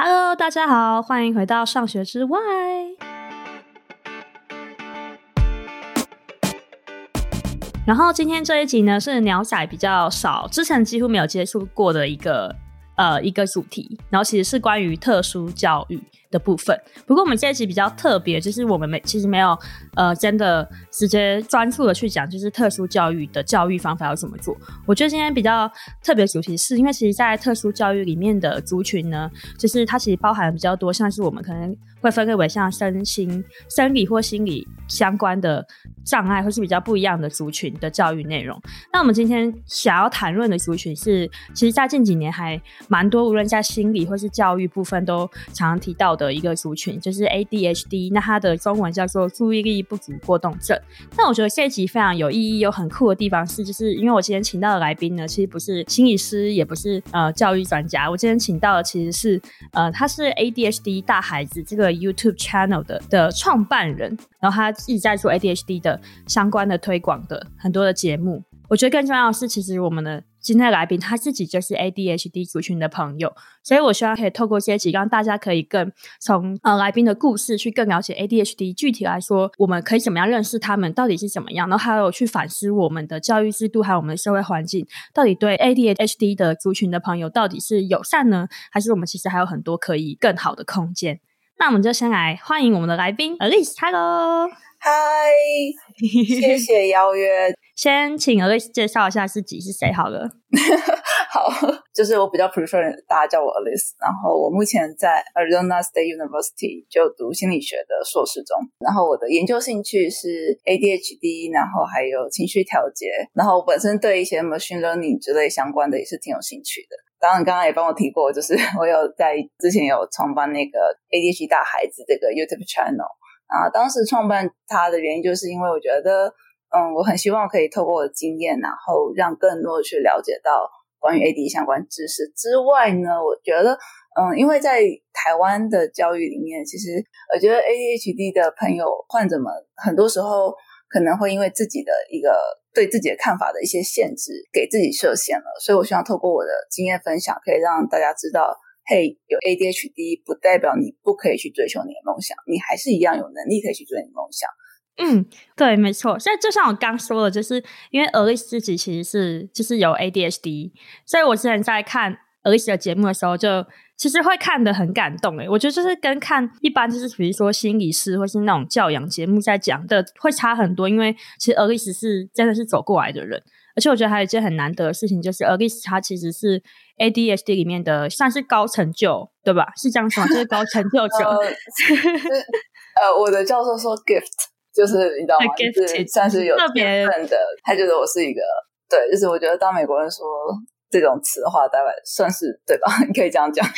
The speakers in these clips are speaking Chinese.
Hello，大家好，欢迎回到上学之外。然后今天这一集呢，是鸟仔比较少，之前几乎没有接触过的一个呃一个主题，然后其实是关于特殊教育的部分。不过我们这一集比较特别，就是我们没其实没有呃真的直接专注的去讲，就是特殊教育的教育方法要怎么做。我觉得今天比较特别主题是因为其实，在特殊教育里面的族群呢，就是它其实包含比较多，像是我们可能会分类为像身心、生理或心理相关的障碍，或是比较不一样的族群的教育内容。那我们今天想要谈论的族群是，其实，在近几年还蛮多，无论在心理或是教育部分，都常常提到的一个族群，就是 ADHD。那它的中文叫做注意力不足过动症。那我觉得这一集非常有意义又很酷的地方是，就是因为我今天请到的来宾呢，其实不是心理师，也不是呃教育专家。我今天请到的其实是呃，他是 ADHD 大孩子这个。YouTube channel 的的创办人，然后他一直在做 ADHD 的相关的推广的很多的节目。我觉得更重要的是，其实我们的今天的来宾他自己就是 ADHD 族群的朋友，所以我希望可以透过这一集，让大家可以更从呃来宾的故事去更了解 ADHD。具体来说，我们可以怎么样认识他们，到底是怎么样，然后还有去反思我们的教育制度，还有我们的社会环境，到底对 ADHD 的族群的朋友到底是友善呢，还是我们其实还有很多可以更好的空间？那我们就先来欢迎我们的来宾 Alice，Hello，嗨，谢谢邀约。先请 Alice 介绍一下自己是谁好了。好，就是我比较 prefer 大家叫我 Alice。然后我目前在 Arizona State University 就读心理学的硕士中。然后我的研究兴趣是 ADHD，然后还有情绪调节。然后我本身对一些 machine learning 之类相关的也是挺有兴趣的。当然，刚刚也帮我提过，就是 我有在之前有创办那个 ADHD 大孩子这个 YouTube channel 啊。当时创办它的原因，就是因为我觉得，嗯，我很希望可以透过我的经验，然后让更多的去了解到关于 AD 相关知识之外呢，我觉得，嗯，因为在台湾的教育里面，其实我觉得 ADHD 的朋友患者们很多时候可能会因为自己的一个。对自己的看法的一些限制，给自己设限了。所以，我希望透过我的经验分享，可以让大家知道，嘿，有 ADHD 不代表你不可以去追求你的梦想，你还是一样有能力可以去追你的梦想。嗯，对，没错。所以，就像我刚说的，就是因为儿子自己其实是就是有 ADHD，所以我之前在看儿子的节目的时候就。其实会看得很感动诶，我觉得就是跟看一般就是比如说心理师或是那种教养节目在讲的会差很多，因为其实 Alice 是真的是走过来的人，而且我觉得还有一件很难得的事情，就是 Alice 他其实是 ADHD 里面的算是高成就，对吧？是这样说吗？就是高成就者。呃，呃，我的教授说 gift 就是你知道吗？就是算是有特别的，他觉得我是一个对，就是我觉得当美国人说。这种词的话，大概算是对吧？你可以这样讲。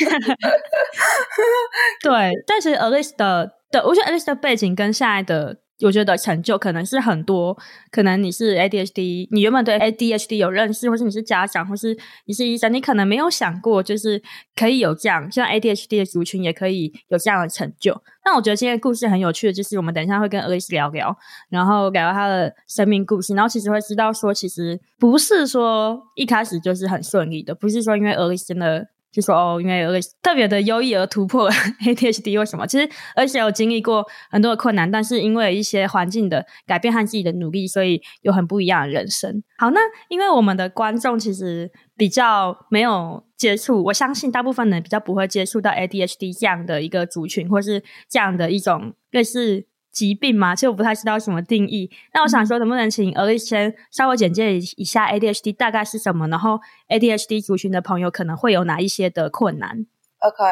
对，但是 Alice 的的，我觉得 Alice 的背景跟现在的。我觉得成就可能是很多，可能你是 ADHD，你原本对 ADHD 有认识，或是你是家长，或是你是医生，你可能没有想过，就是可以有这样，像 ADHD 的族群也可以有这样的成就。但我觉得今天故事很有趣的，就是我们等一下会跟 Alice 聊聊，然后聊聊他的生命故事，然后其实会知道说，其实不是说一开始就是很顺利的，不是说因为 Alice 真的。就说哦，因为有个特别的优异而突破 ADHD，为什么？其实而且有经历过很多的困难，但是因为一些环境的改变和自己的努力，所以有很不一样的人生。好，那因为我们的观众其实比较没有接触，我相信大部分人比较不会接触到 ADHD 这样的一个族群，或是这样的一种类似。疾病嘛？其实我不太知道什么定义。那我想说，能不能请 Alice 先稍微简介一下 ADHD 大概是什么？然后 ADHD 族群的朋友可能会有哪一些的困难？OK，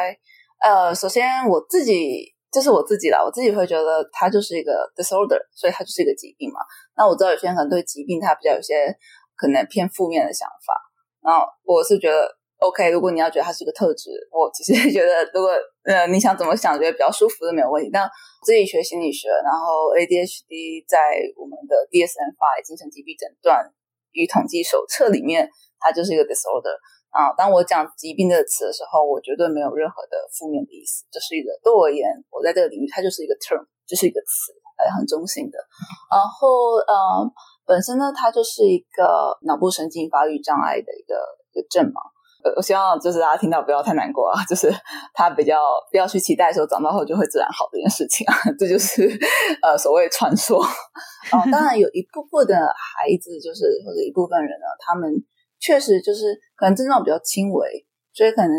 呃，首先我自己就是我自己啦，我自己会觉得它就是一个 disorder，所以它就是一个疾病嘛。那我知道有些人可能对疾病他比较有些可能偏负面的想法，然后我是觉得。OK，如果你要觉得它是一个特质，我其实觉得，如果呃你想怎么想，觉得比较舒服都没有问题。但自己学心理学，然后 ADHD 在我们的 DSM-5 精神疾病诊断与统计手册里面，它就是一个 disorder 啊。当我讲疾病这个词的时候，我绝对没有任何的负面的意思，这是一个对我而言，我在这个领域它就是一个 term，就是一个词，还很中性的。然后呃，本身呢，它就是一个脑部神经发育障碍的一个一个症嘛。呃，我希望就是大家听到不要太难过啊，就是他比较不要去期待说长大后就会自然好这件事情啊，这就是呃所谓传说啊。当然有一部分的孩子就是或者一部分人呢，他们确实就是可能症状比较轻微，所以可能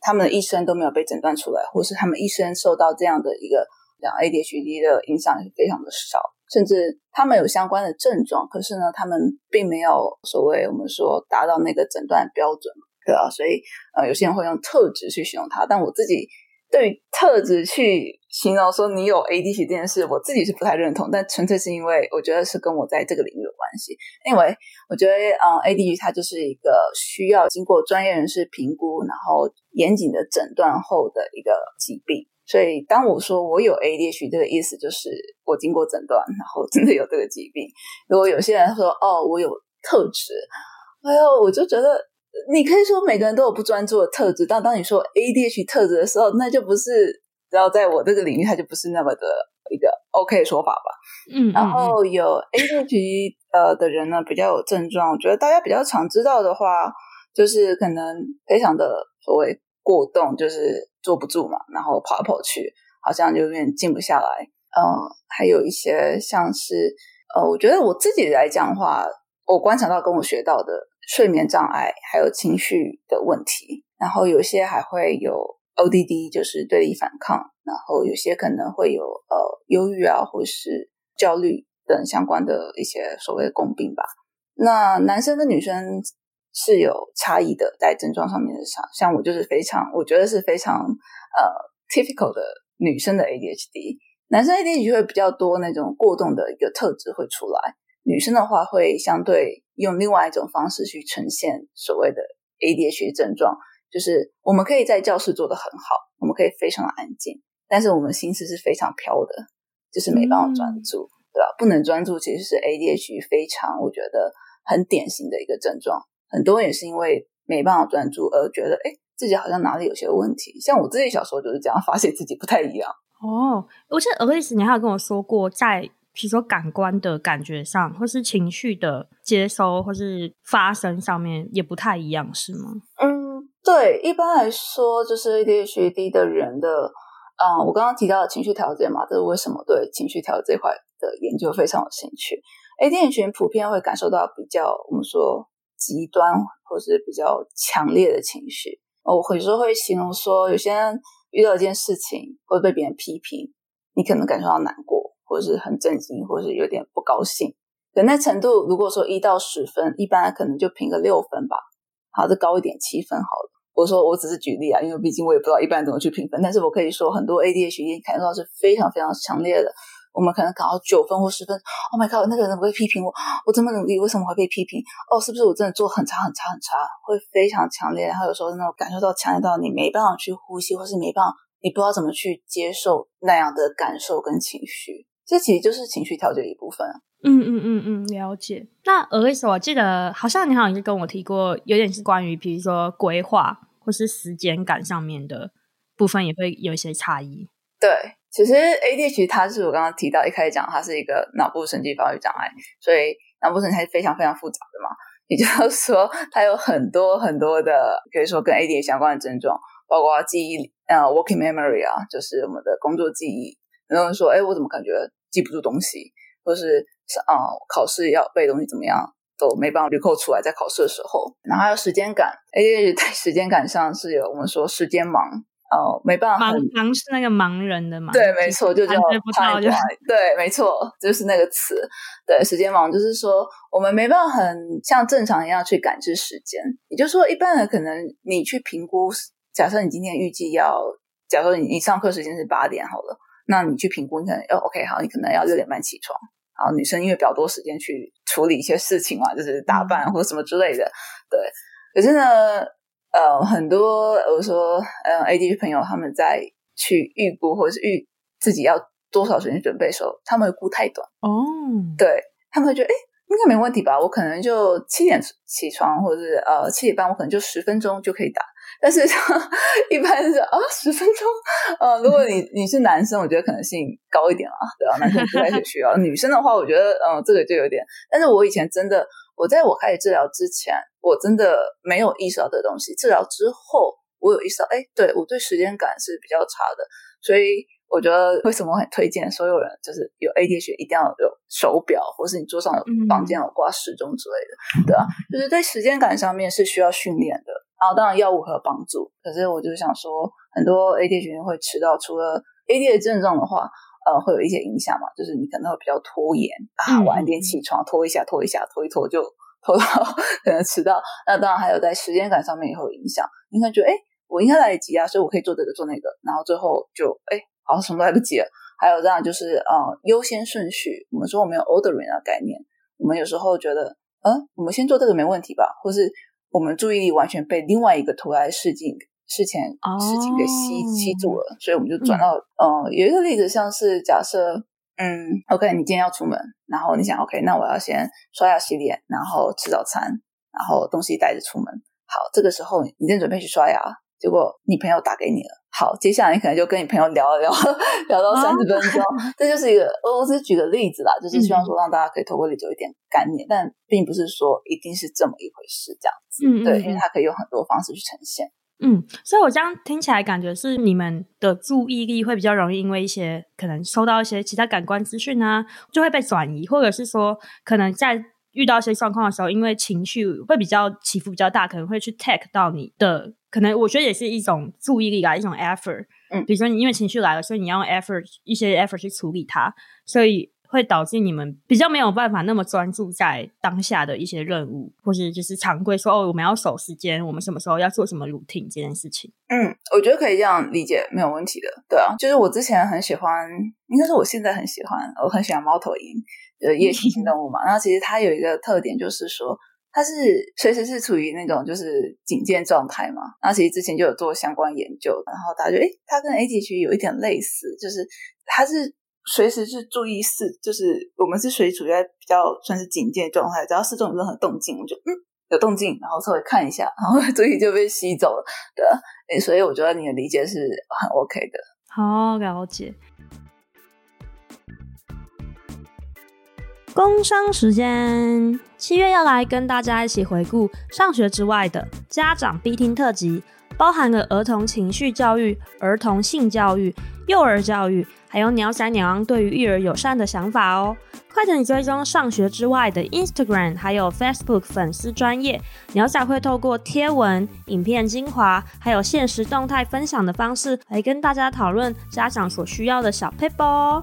他们的一生都没有被诊断出来，或是他们一生受到这样的一个像 ADHD 的影响是非常的少。甚至他们有相关的症状，可是呢，他们并没有所谓我们说达到那个诊断标准，对啊，所以呃，有些人会用特质去形容它，但我自己对于特质去形容说你有 ADHD 这件事，我自己是不太认同，但纯粹是因为我觉得是跟我在这个领域有关系。因为我觉得，嗯，ADHD 它就是一个需要经过专业人士评估，然后严谨的诊断后的一个疾病。所以，当我说我有 ADHD 这个意思，就是我经过诊断，然后真的有这个疾病。如果有些人说哦，我有特质，哎呦，我就觉得你可以说每个人都有不专注的特质，但当你说 ADHD 特质的时候，那就不是，然后在我这个领域，它就不是那么的一个 OK 说法吧。嗯，然后有 ADHD 呃的人呢，比较有症状，我觉得大家比较常知道的话，就是可能非常的所谓过动，就是。坐不住嘛，然后跑来跑去，好像就有点静不下来。嗯，还有一些像是，呃，我觉得我自己来讲的话，我观察到跟我学到的睡眠障碍，还有情绪的问题，然后有些还会有 ODD，就是对立反抗，然后有些可能会有呃忧郁啊，或是焦虑等相关的一些所谓的共病吧。那男生跟女生。是有差异的，在症状上面的差，像我就是非常，我觉得是非常呃 typical 的女生的 ADHD，男生 ADHD 会比较多那种过动的一个特质会出来，女生的话会相对用另外一种方式去呈现所谓的 ADHD 症状，就是我们可以在教室做得很好，我们可以非常的安静，但是我们心思是非常飘的，就是没办法专注，嗯、对吧？不能专注其实是 ADHD 非常我觉得很典型的一个症状。很多人也是因为没办法专注而觉得，哎，自己好像哪里有些问题。像我自己小时候就是这样，发现自己不太一样。哦，我记得 Alice 你还有跟我说过，在比如说感官的感觉上，或是情绪的接收，或是发生上面也不太一样，是吗？嗯，对。一般来说，就是 ADHD 的人的，嗯，我刚刚提到的情绪调节嘛，这是为什么对情绪调节这块的研究非常有兴趣。ADHD 普遍会感受到比较，我们说。极端或是比较强烈的情绪，我有时候会形容说，有些人遇到一件事情，会被别人批评，你可能感受到难过，或是很震惊，或是有点不高兴。可那程度，如果说一到十分，一般可能就评个六分吧，好，再高一点七分好了。我说我只是举例啊，因为毕竟我也不知道一般怎么去评分，但是我可以说，很多 ADHD 感受到是非常非常强烈的。我们可能考到九分或十分，Oh my god，那个人怎么会批评我？我这么努力，为什么会被批评？哦，是不是我真的做很差很差很差？会非常强烈，然后有时候那种感受到强烈到你没办法去呼吸，或是没办法，你不知道怎么去接受那样的感受跟情绪。这其实就是情绪调节的一部分。嗯嗯嗯嗯，了解。那而为什么我记得好像你好像是跟我提过，有点是关于比如说规划或是时间感上面的部分，也会有一些差异。对。其实 ADHD 它是我刚刚提到一开始讲，它是一个脑部神经发育障碍，所以脑部神经是非常非常复杂的嘛。也就是说，它有很多很多的，可以说跟 ADHD 相关的症状，包括记忆，呃，working memory 啊，就是我们的工作记忆。很多人说，哎，我怎么感觉记不住东西，或是啊、呃，考试要背东西怎么样都没办法 recall 出来，在考试的时候。然后还有时间感，ADHD 在时间感上是有我们说时间盲。哦，没办法，盲盲是那个盲人的盲，对，没错，就叫 blind，对，没错，就是那个词，对，时间盲就是说我们没办法很像正常一样去感知时间，也就是说，一般人可能你去评估，假设你今天预计要，假设你你上课时间是八点好了，那你去评估，你可能要 OK 好，你可能要六点半起床，好，女生因为比较多时间去处理一些事情嘛，就是打扮或者什么之类的，对，可是呢。呃，很多我说，呃，ADHD 朋友他们在去预估或者是预自己要多少时间准备的时候，他们会估太短哦。Oh. 对，他们会觉得，哎，应该没问题吧？我可能就七点起床，或者是呃七点半，我可能就十分钟就可以打。但是 一般是啊，十分钟。呃，如果你 你是男生，我觉得可能性高一点啊，对啊？男生不太需要。女生的话，我觉得，嗯、呃，这个就有点。但是我以前真的。我在我开始治疗之前，我真的没有意识到这东西。治疗之后，我有意识到，哎，对，我对时间感是比较差的。所以我觉得，为什么我很推荐所有人，就是有 ADHD 一定要有手表，或是你桌上有房间有挂时钟之类的，嗯、对啊，就是在时间感上面是需要训练的。然后当然药物会有帮助，可是我就想说，很多 ADHD 会迟到，除了 ADHD 症状的话。呃，会有一些影响嘛，就是你可能会比较拖延啊，晚一点起床，拖一下，拖一下，拖一拖就 拖到可能迟到。那当然还有在时间感上面也会有影响。你可能觉得，哎，我应该来得及啊，所以我可以做这个做那个，然后最后就，哎，好像什么都来不及了。还有这样就是，呃，优先顺序，我们说我们有 ordering 的概念，我们有时候觉得，嗯、呃，我们先做这个没问题吧，或是我们注意力完全被另外一个突来事情。事前事情给吸、oh, 吸住了，所以我们就转到嗯、呃，有一个例子，像是假设嗯，OK，你今天要出门，然后你想 OK，那我要先刷牙洗脸，然后吃早餐，然后东西带着出门。好，这个时候你正准备去刷牙，结果你朋友打给你了。好，接下来你可能就跟你朋友聊了聊，聊到三十分钟。Oh. 这就是一个，我只是举个例子啦，就是希望说让大家可以透过理解一点概念，嗯、但并不是说一定是这么一回事这样子。嗯，对，因为它可以用很多方式去呈现。嗯，所以我这样听起来感觉是你们的注意力会比较容易因为一些可能收到一些其他感官资讯啊，就会被转移，或者是说可能在遇到一些状况的时候，因为情绪会比较起伏比较大，可能会去 take 到你的，可能我觉得也是一种注意力啊，一种 effort。嗯，比如说你因为情绪来了，所以你要用 effort 一些 effort 去处理它，所以。会导致你们比较没有办法那么专注在当下的一些任务，或是就是常规说哦，我们要守时间，我们什么时候要做什么 routine 这件事情。嗯，我觉得可以这样理解，没有问题的。对啊，就是我之前很喜欢，应该是我现在很喜欢，我很喜欢猫头鹰，呃，夜行性 动物嘛。然后其实它有一个特点，就是说它是随时是处于那种就是警戒状态嘛。然后其实之前就有做相关研究，然后大家就，诶，它跟 ADHD 有一点类似，就是它是。随时是注意四，就是我们是随处在比较算是警戒状态，只要四周有任何动静，我就嗯有动静，然后稍微看一下，然后 注意就被吸走了，对，所以我觉得你的理解是很 OK 的。好，了解。工商时间，七月要来跟大家一起回顾上学之外的家长必听特辑，包含了儿童情绪教育、儿童性教育、幼儿教育。还有鸟仔鸟王对于育儿友善的想法哦，快点追踪上学之外的 Instagram，还有 Facebook 粉丝专业，鸟仔会透过贴文、影片精华，还有限时动态分享的方式，来跟大家讨论家长所需要的小撇步哦。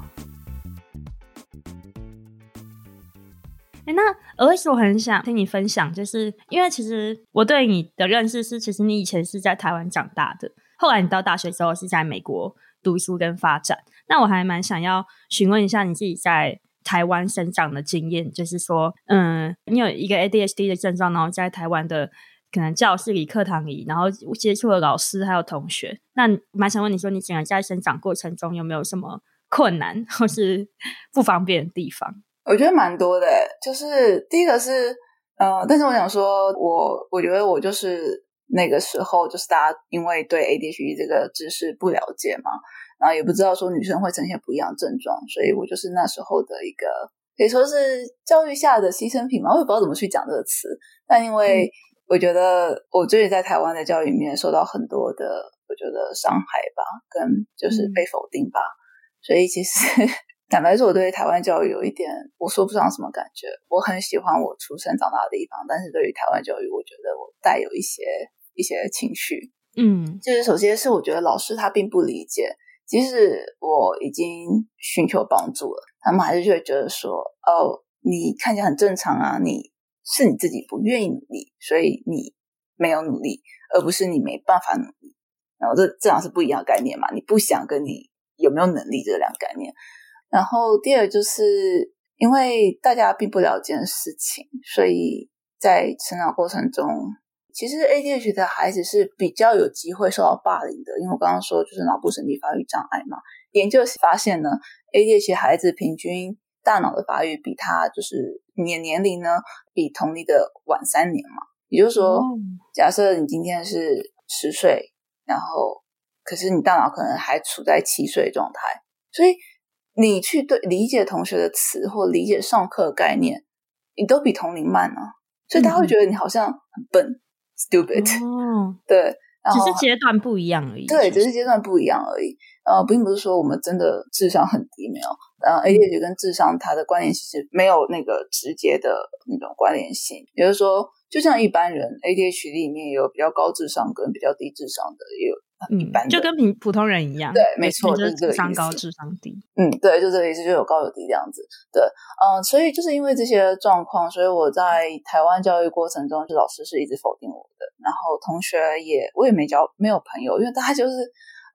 哎，那而且我很想听你分享，就是因为其实我对你的认识是，其实你以前是在台湾长大的，后来你到大学之后是在美国读书跟发展。那我还蛮想要询问一下你自己在台湾生长的经验，就是说，嗯，你有一个 ADHD 的症状，然后在台湾的可能教室里、课堂里，然后接触了老师还有同学。那蛮想问你说，你整个在生长过程中有没有什么困难或是不方便的地方？我觉得蛮多的，就是第一个是，呃，但是我想说，我我觉得我就是那个时候，就是大家因为对 ADHD 这个知识不了解嘛。然后也不知道说女生会呈现不一样的症状，所以我就是那时候的一个可以说是教育下的牺牲品嘛，我也不知道怎么去讲这个词。但因为我觉得我最近在台湾的教育里面受到很多的我觉得伤害吧，跟就是被否定吧，嗯、所以其实坦白说，我对台湾教育有一点我说不上什么感觉。我很喜欢我出生长大的地方，但是对于台湾教育，我觉得我带有一些一些情绪。嗯，就是首先是我觉得老师他并不理解。即使我已经寻求帮助了，他们还是就会觉得说：“哦，你看起来很正常啊，你是你自己不愿意努力，所以你没有努力，而不是你没办法努力。”然后这这样是不一样的概念嘛？你不想跟你有没有能力这两个概念。然后第二就是因为大家并不了解的事情，所以在成长过程中。其实 ADHD 的孩子是比较有机会受到霸凌的，因为我刚刚说就是脑部神经发育障碍嘛。研究发现呢，ADHD 孩子平均大脑的发育比他就是年年龄呢比同龄的晚三年嘛。也就是说，假设你今天是十岁，然后可是你大脑可能还处在七岁状态，所以你去对理解同学的词或理解上课的概念，你都比同龄慢呢、啊。所以大家会觉得你好像很笨、嗯、，stupid。哦，对，只是阶段不一样而已。对，只是阶段不一样而已。呃，并不是说我们真的智商很低，没有。呃，ADHD 跟智商它的关联其实没有那个直接的那种关联性。也就是说，就像一般人，ADHD 里面也有比较高智商跟比较低智商的，也有一般、嗯、就跟平普通人一样。对，没错，就是。智商高，智商低。嗯，对，就这个意思，就有高有低这样子。对，嗯、呃，所以就是因为这些状况，所以我在台湾教育过程中，就老师是一直否定我的，然后同学也我也没交没有朋友，因为大家就是。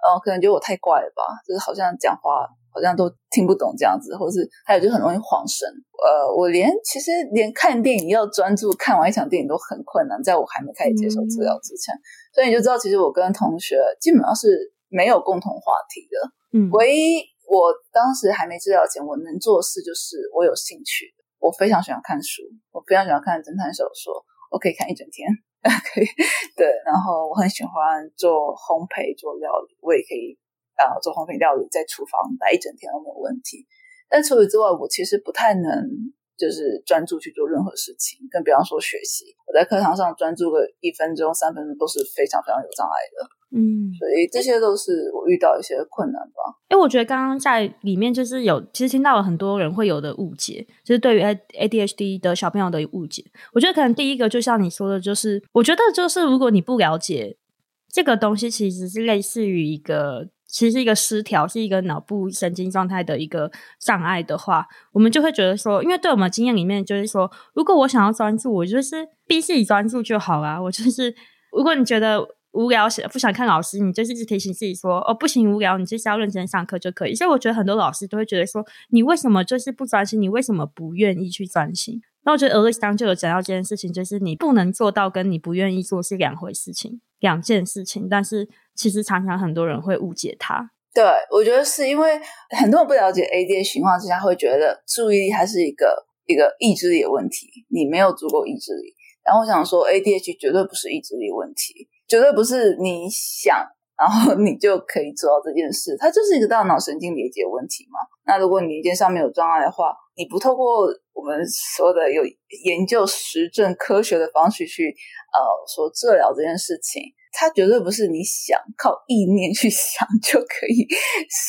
呃，可能觉得我太怪了吧，就是好像讲话好像都听不懂这样子，或是还有就很容易晃神。呃，我连其实连看电影要专注看完一场电影都很困难，在我还没开始接受治疗之前，嗯、所以你就知道，其实我跟同学基本上是没有共同话题的。嗯，唯一我当时还没治疗前，我能做的事就是我有兴趣的，我非常喜欢看书，我非常喜欢看侦探小说，我可以看一整天。可以，对，然后我很喜欢做烘焙、做料理，我也可以啊、呃、做烘焙料理，在厨房待一整天都没有问题。但除此之外，我其实不太能就是专注去做任何事情，更比方说学习。我在课堂上专注个一分钟、三分钟都是非常非常有障碍的。嗯，所以这些都是我遇到一些困难吧。因为我觉得刚刚在里面就是有，其实听到了很多人会有的误解，就是对于 ADHD 的小朋友的误解。我觉得可能第一个就像你说的，就是我觉得就是如果你不了解这个东西，其实是类似于一个，其实是一个失调，是一个脑部神经状态的一个障碍的话，我们就会觉得说，因为对我们经验里面就是说，如果我想要专注，我就是逼自己专注就好啦。我就是如果你觉得。无聊想不想看老师，你就是一直提醒自己说：“哦，不行，无聊，你就是要认真上课就可以。”所以我觉得很多老师都会觉得说：“你为什么就是不专心？你为什么不愿意去专心？”那我觉得俄罗斯当就有讲到这件事情，就是你不能做到跟你不愿意做是两回事情，两件事情。但是其实常常很多人会误解它。对，我觉得是因为很多人不了解 ADH 情况之下，会觉得注意力还是一个一个意志力的问题，你没有足够意志力。然后我想说，ADH 绝对不是意志力问题。绝对不是你想，然后你就可以做到这件事，它就是一个大脑神经连接问题嘛。那如果你连接上面有障碍的话，你不透过我们说的有研究实证科学的方式去呃说治疗这件事情，它绝对不是你想靠意念去想就可以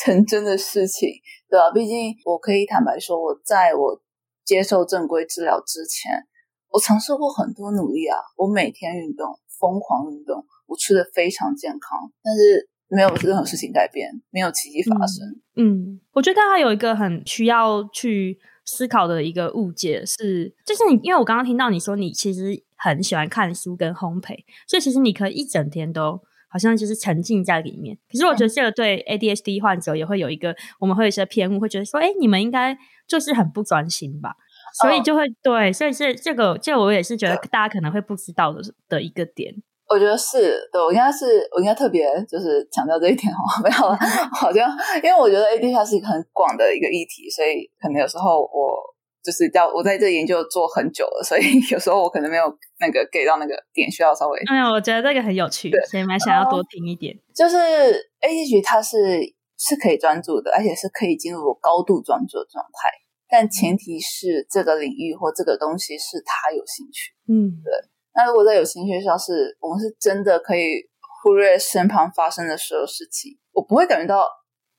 成真的事情，对吧？毕竟我可以坦白说，我在我接受正规治疗之前，我尝试过很多努力啊，我每天运动。疯狂运动，我吃的非常健康，但是没有任何事情改变，没有奇迹发生。嗯，我觉得大家有一个很需要去思考的一个误解是，就是你，因为我刚刚听到你说你其实很喜欢看书跟烘焙，所以其实你可以一整天都好像就是沉浸在里面。可是我觉得这个对 ADHD 患者也会有一个，我们会有一些偏误，会觉得说，哎，你们应该就是很不专心吧？所以就会、哦、对，所以这这个这我也是觉得大家可能会不知道的的一个点。我觉得是对，我应该是我应该特别就是强调这一点哦，没有了，好像因为我觉得 ADHD 是一个很广的一个议题，所以可能有时候我就是叫我在这研究做很久了，所以 有时候我可能没有那个给到那个点，需要稍微。哎呀，我觉得这个很有趣，对所以蛮想要多听一点。就是 ADHD 它是是可以专注的，而且是可以进入高度专注的状态。但前提是这个领域或这个东西是他有兴趣，嗯，对。那如果在有兴趣上是，我们是真的可以忽略身旁发生的所有事情，我不会感觉到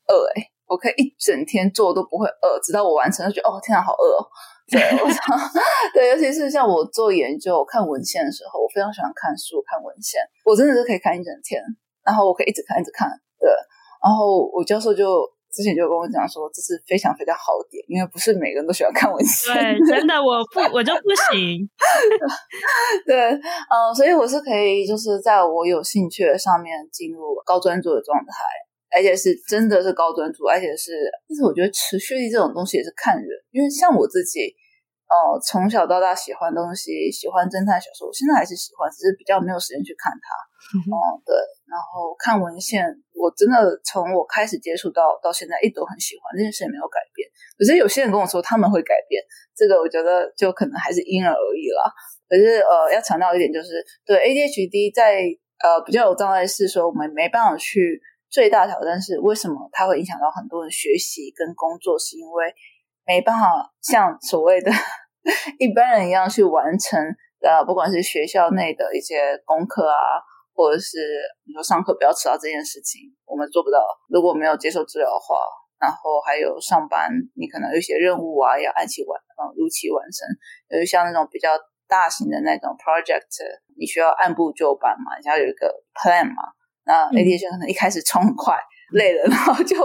饿，诶，我可以一整天做都不会饿，直到我完成就觉得哦，天啊，好饿哦。对，对，尤其是像我做研究、看文献的时候，我非常喜欢看书、看文献，我真的是可以看一整天，然后我可以一直看、一直看，对。然后我教授就。之前就跟我讲说，这是非常非常好的点，因为不是每个人都喜欢看文献。对，真的，我不，我就不行。对，嗯，所以我是可以，就是在我有兴趣的上面进入高专注的状态，而且是真的是高专注，而且是，但是我觉得持续力这种东西也是看人，因为像我自己，哦、呃，从小到大喜欢东西，喜欢侦探小说，我现在还是喜欢，只是比较没有时间去看它。哦、嗯哼呃，对。然后看文献，我真的从我开始接触到到现在，一直都很喜欢这件事，也没有改变。可是有些人跟我说他们会改变，这个我觉得就可能还是因人而异啦。可是呃，要强调一点就是，对 ADHD 在呃比较有障碍是说我们没办法去最大挑战是为什么它会影响到很多人学习跟工作，是因为没办法像所谓的 一般人一样去完成呃，不管是学校内的一些功课啊，或者是你说上课不要迟到这件事情，我们做不到。如果没有接受治疗的话，然后还有上班，你可能有一些任务啊要按期完，嗯，如期完成。就是像那种比较大型的那种 project，你需要按部就班嘛，你要有一个 plan 嘛。那 ADHD 可能一开始冲很快，累了，然后就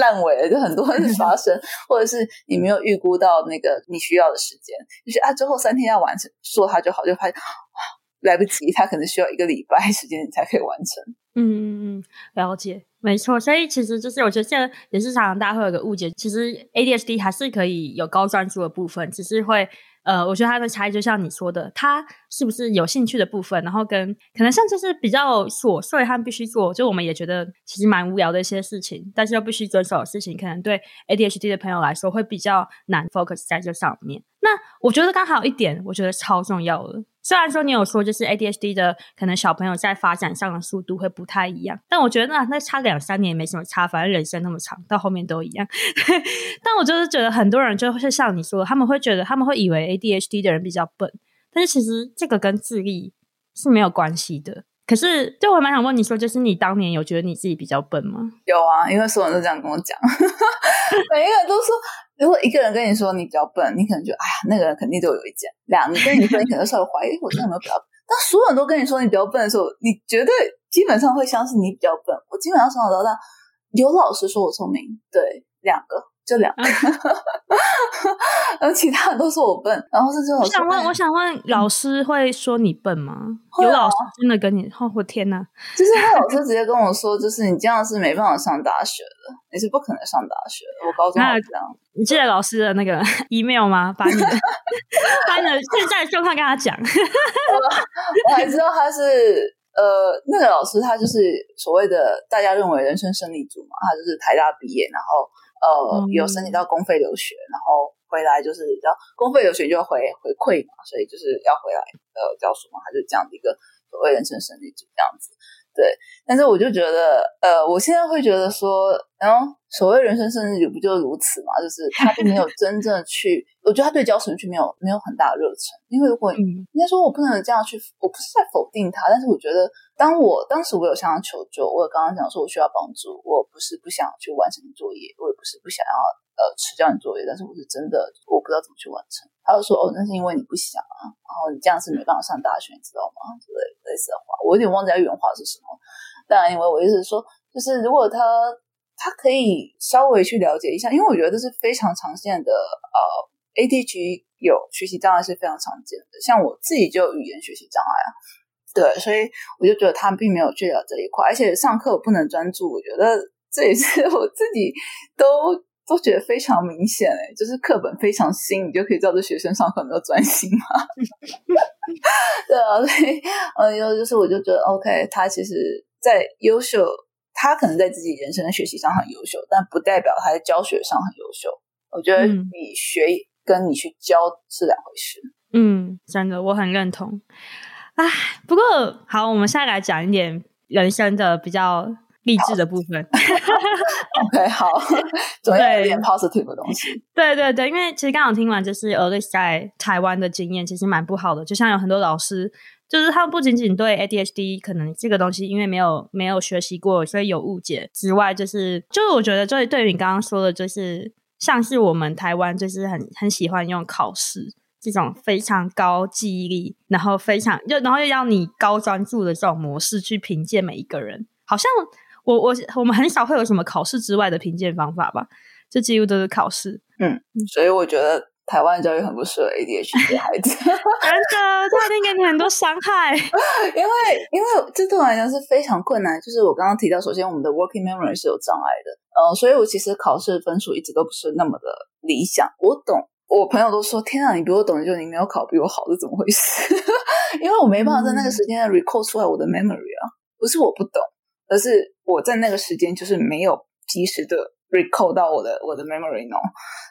烂尾了，就很多事发生，或者是你没有预估到那个你需要的时间，就是啊，最后三天要完成，做它就好，就发现来不及，他可能需要一个礼拜时间你才可以完成。嗯嗯嗯，了解，没错。所以其实就是我觉得现在也是常常大家会有个误解，其实 ADHD 还是可以有高专注的部分，只是会。呃，我觉得它的差异就像你说的，它是不是有兴趣的部分，然后跟可能像就是比较琐碎和必须做，就我们也觉得其实蛮无聊的一些事情，但是又必须遵守的事情，可能对 ADHD 的朋友来说会比较难 focus 在这上面。那我觉得刚好一点，我觉得超重要的。虽然说你有说，就是 ADHD 的可能小朋友在发展上的速度会不太一样，但我觉得那那差两三年也没什么差，反正人生那么长，到后面都一样。但我就是觉得很多人就是像你说，他们会觉得他们会以为 ADHD 的人比较笨，但是其实这个跟智力是没有关系的。可是，就我蛮想问你说，就是你当年有觉得你自己比较笨吗？有啊，因为所有人都这样跟我讲，每一个人都说，如果一个人跟你说你比较笨，你可能就，哎呀，那个人肯定对我有意见。两个跟你说，你可能稍微怀疑，我真的没有比较笨？当所有人都跟你说你比较笨的时候，你绝对基本上会相信你比较笨。我基本上从小到大，有老师说我聪明，对，两个。就两个，然后其他人都说我笨，然后是这种。我想问，我想问，老师会说你笨吗？啊、有老师真的跟你？哦，我天哪！就是他老师直接跟我说，就是你这样是没办法上大学的，你是不可能上大学的。我高中也这样。你记得老师的那个 email 吗？把你的，把你的现在状况跟他讲。我还知道他是呃，那个老师他就是所谓的大家认为人生胜利组嘛，他就是台大毕业，然后。呃，有申请到公费留学，嗯、然后回来就是要公费留学就要回回馈嘛，所以就是要回来呃教书嘛，他就这样的一个所谓人生胜利组这样子。对，但是我就觉得，呃，我现在会觉得说，然后所谓人生胜利组不就如此嘛？就是他并没有真正去，我觉得他对教程序没有没有很大的热忱，因为如果、嗯、应该说我不能这样去，我不是在否定他，但是我觉得。当我当时我有向他求救，我有刚刚讲说我需要帮助，我不是不想去完成作业，我也不是不想要呃迟交你作业，但是我是真的我不知道怎么去完成。他就说哦，那是因为你不想啊，然后你这样是没办法上大学，你知道吗？之类类似的话，我有点忘记他原话是什么。当然，因为我意思是说，就是如果他他可以稍微去了解一下，因为我觉得这是非常常见的呃，ADG 有学习障碍是非常常见的，像我自己就有语言学习障碍啊。对，所以我就觉得他并没有治疗这一块，而且上课我不能专注，我觉得这也是 我自己都都觉得非常明显诶，就是课本非常新，你就可以知道这学生上课没有专心嘛。对啊，所以呃，有就是我就觉得 OK，他其实在优秀，他可能在自己人生的学习上很优秀，但不代表他在教学上很优秀。我觉得你学跟你去教是两回事。嗯，真的，我很认同。唉，不过好，我们现在来讲一点人生的比较励志的部分。OK，好，总要有点 positive 的东西。对对对，因为其实刚刚听完，就是 Alice 在台湾的经验，其实蛮不好的。就像有很多老师，就是他们不仅仅对 ADHD 可能这个东西，因为没有没有学习过，所以有误解之外，就是就是我觉得，就是对于你刚刚说的，就是像是我们台湾，就是很很喜欢用考试。这种非常高记忆力，然后非常又然后又要你高专注的这种模式去评鉴每一个人，好像我我我们很少会有什么考试之外的评鉴方法吧？就几乎都是考试。嗯，所以我觉得台湾教育很不适合 ADHD 的孩子，真的，他一定给你很多伤害。因为因为这对我来讲是非常困难，就是我刚刚提到，首先我们的 working memory 是有障碍的，呃，所以我其实考试分数一直都不是那么的理想。我懂。我朋友都说：“天啊，你比我懂，就你没有考比我好，是怎么回事？” 因为我没办法在那个时间 recall 出来我的 memory 啊，不是我不懂，而是我在那个时间就是没有及时的 recall 到我的我的 memory 呢。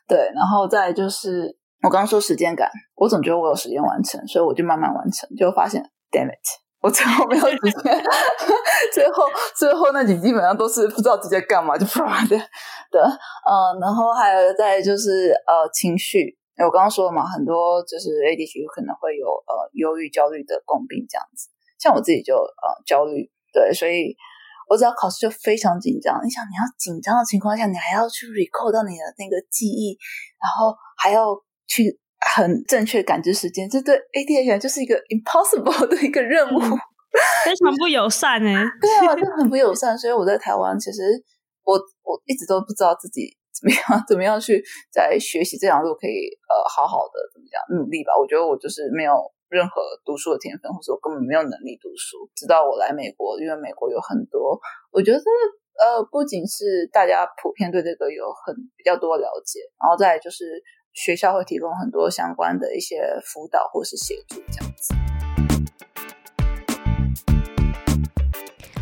对，然后再就是我刚刚说时间感，我总觉得我有时间完成，所以我就慢慢完成，就发现 damn it。我最后没有时间，最后最后那几基本上都是不知道自己在干嘛，就啪的对呃，然后还有再就是呃情绪，我刚刚说了嘛，很多就是 ADHD 可能会有呃忧郁、焦虑的共病这样子。像我自己就呃焦虑，对，所以我只要考试就非常紧张。你想，你要紧张的情况下，你还要去 recall 到你的那个记忆，然后还要去很正确感知时间，这对 ADHD 就是一个 impossible 的一个任务，嗯、非常不友善哎。对啊，就很不 友善。所以我在台湾，其实我我一直都不知道自己。怎么样？怎么样去在学习这条路可以呃好好的怎么讲努力吧？我觉得我就是没有任何读书的天分，或者我根本没有能力读书。直到我来美国，因为美国有很多，我觉得呃不仅是大家普遍对这个有很比较多了解，然后再就是学校会提供很多相关的一些辅导或是协助这样子。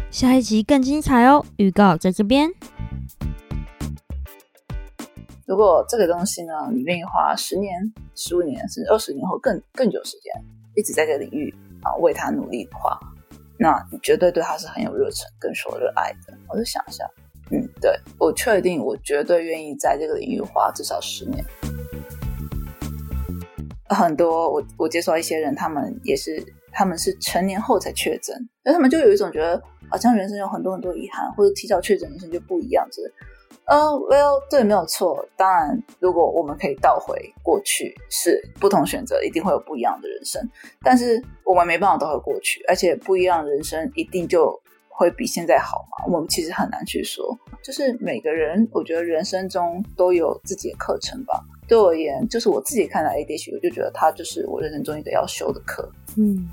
下一集更精彩哦，预告在这边。如果这个东西呢，你愿意花十年、十五年甚至二十年或更更久时间，一直在这个领域啊为他努力的话，那你绝对对他是很有热忱跟说热爱的。我就想一下，嗯，对，我确定，我绝对愿意在这个领域花至少十年。很多我我接触到一些人，他们也是他们是成年后才确诊，那他们就有一种觉得好像人生有很多很多遗憾，或者提早确诊人生就不一样，就是。呃、uh，Well，对，没有错。当然，如果我们可以倒回过去，是不同选择，一定会有不一样的人生。但是我们没办法倒回过去，而且不一样人生一定就会比现在好吗？我们其实很难去说。就是每个人，我觉得人生中都有自己的课程吧。对我而言，就是我自己看来 ADHD，我就觉得它就是我人生中一个要修的课。嗯。